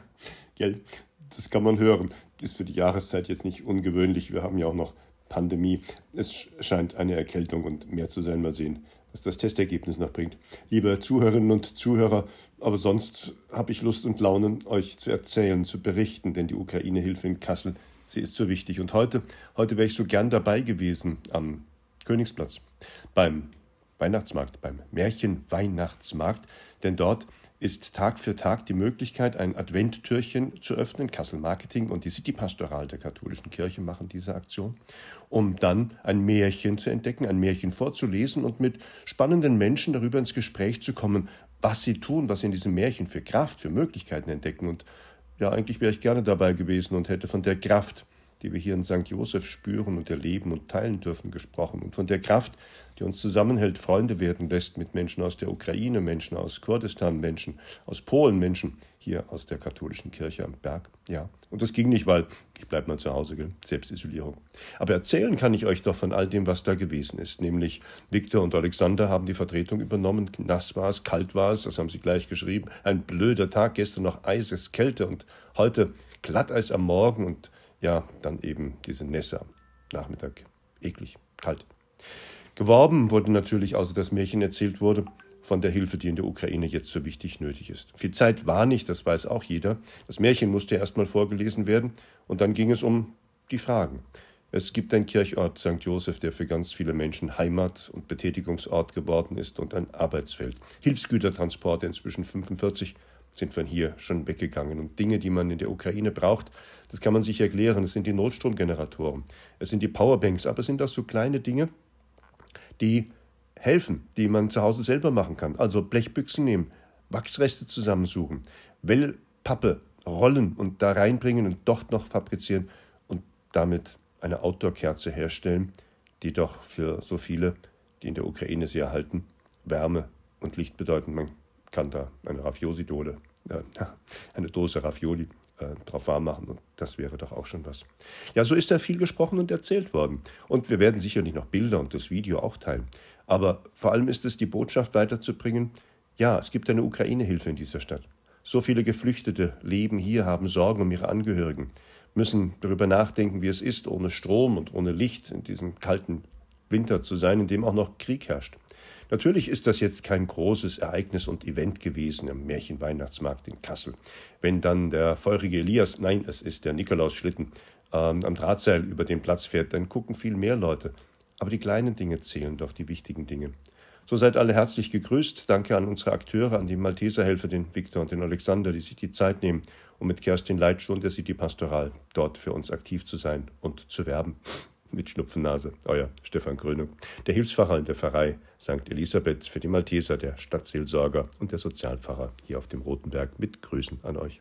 Gell, das kann man hören. Ist für die Jahreszeit jetzt nicht ungewöhnlich. Wir haben ja auch noch Pandemie. Es scheint eine Erkältung und mehr zu sein. Mal sehen, was das Testergebnis noch bringt. Liebe Zuhörerinnen und Zuhörer, aber sonst habe ich Lust und Laune, euch zu erzählen, zu berichten, denn die Ukraine-Hilfe in Kassel, sie ist so wichtig. Und heute, heute wäre ich so gern dabei gewesen am Königsplatz beim Weihnachtsmarkt, beim Märchen-Weihnachtsmarkt, denn dort ist Tag für Tag die Möglichkeit, ein Adventtürchen zu öffnen. Kassel Marketing und die City Pastoral der katholischen Kirche machen diese Aktion, um dann ein Märchen zu entdecken, ein Märchen vorzulesen und mit spannenden Menschen darüber ins Gespräch zu kommen, was sie tun, was sie in diesem Märchen für Kraft, für Möglichkeiten entdecken. Und ja, eigentlich wäre ich gerne dabei gewesen und hätte von der Kraft, die wir hier in St. Josef spüren und erleben und teilen dürfen, gesprochen und von der Kraft, die uns zusammenhält, Freunde werden lässt mit Menschen aus der Ukraine, Menschen aus Kurdistan, Menschen aus Polen, Menschen hier aus der katholischen Kirche am Berg. Ja, und das ging nicht, weil ich bleibe mal zu Hause, gell? Selbstisolierung. Aber erzählen kann ich euch doch von all dem, was da gewesen ist. Nämlich Viktor und Alexander haben die Vertretung übernommen. Nass war es, kalt war es, das haben sie gleich geschrieben. Ein blöder Tag, gestern noch Eises, Kälte und heute Glatteis am Morgen und ja, dann eben diese Nässe am Nachmittag. Eklig, kalt. Geworben wurde natürlich, außer das Märchen erzählt wurde, von der Hilfe, die in der Ukraine jetzt so wichtig nötig ist. Viel Zeit war nicht, das weiß auch jeder. Das Märchen musste erst mal vorgelesen werden und dann ging es um die Fragen. Es gibt einen Kirchort St. Joseph, der für ganz viele Menschen Heimat und Betätigungsort geworden ist und ein Arbeitsfeld. Hilfsgütertransporte, inzwischen 45, sind von hier schon weggegangen. Und Dinge, die man in der Ukraine braucht, das kann man sich erklären. Es sind die Notstromgeneratoren, es sind die Powerbanks, aber es sind auch so kleine Dinge, die helfen, die man zu Hause selber machen kann. Also Blechbüchsen nehmen, Wachsreste zusammensuchen, Wellpappe rollen und da reinbringen und dort noch fabrizieren und damit eine Outdoor-Kerze herstellen, die doch für so viele, die in der Ukraine sie erhalten, Wärme und Licht bedeuten. Man kann da eine Ravioli-Dose, äh, eine Dose Ravioli äh, drauf warm machen und das wäre doch auch schon was. Ja, so ist da viel gesprochen und erzählt worden. Und wir werden sicherlich noch Bilder und das Video auch teilen. Aber vor allem ist es die Botschaft weiterzubringen, ja, es gibt eine Ukraine-Hilfe in dieser Stadt. So viele Geflüchtete leben hier, haben Sorgen um ihre Angehörigen, müssen darüber nachdenken, wie es ist, ohne Strom und ohne Licht in diesem kalten Winter zu sein, in dem auch noch Krieg herrscht. Natürlich ist das jetzt kein großes Ereignis und Event gewesen im Märchenweihnachtsmarkt in Kassel. Wenn dann der feurige Elias, nein, es ist der Nikolaus-Schlitten, ähm, am Drahtseil über den Platz fährt, dann gucken viel mehr Leute. Aber die kleinen Dinge zählen doch, die wichtigen Dinge. So seid alle herzlich gegrüßt. Danke an unsere Akteure, an die Malteserhelfer, den Viktor und den Alexander, die sich die Zeit nehmen, um mit Kerstin Leitschuh und der City Pastoral dort für uns aktiv zu sein und zu werben mit Schnupfennase, euer Stefan Gröne, der Hilfspfarrer in der Pfarrei St. Elisabeth für die Malteser, der Stadtseelsorger und der Sozialpfarrer hier auf dem Rotenberg mit Grüßen an euch.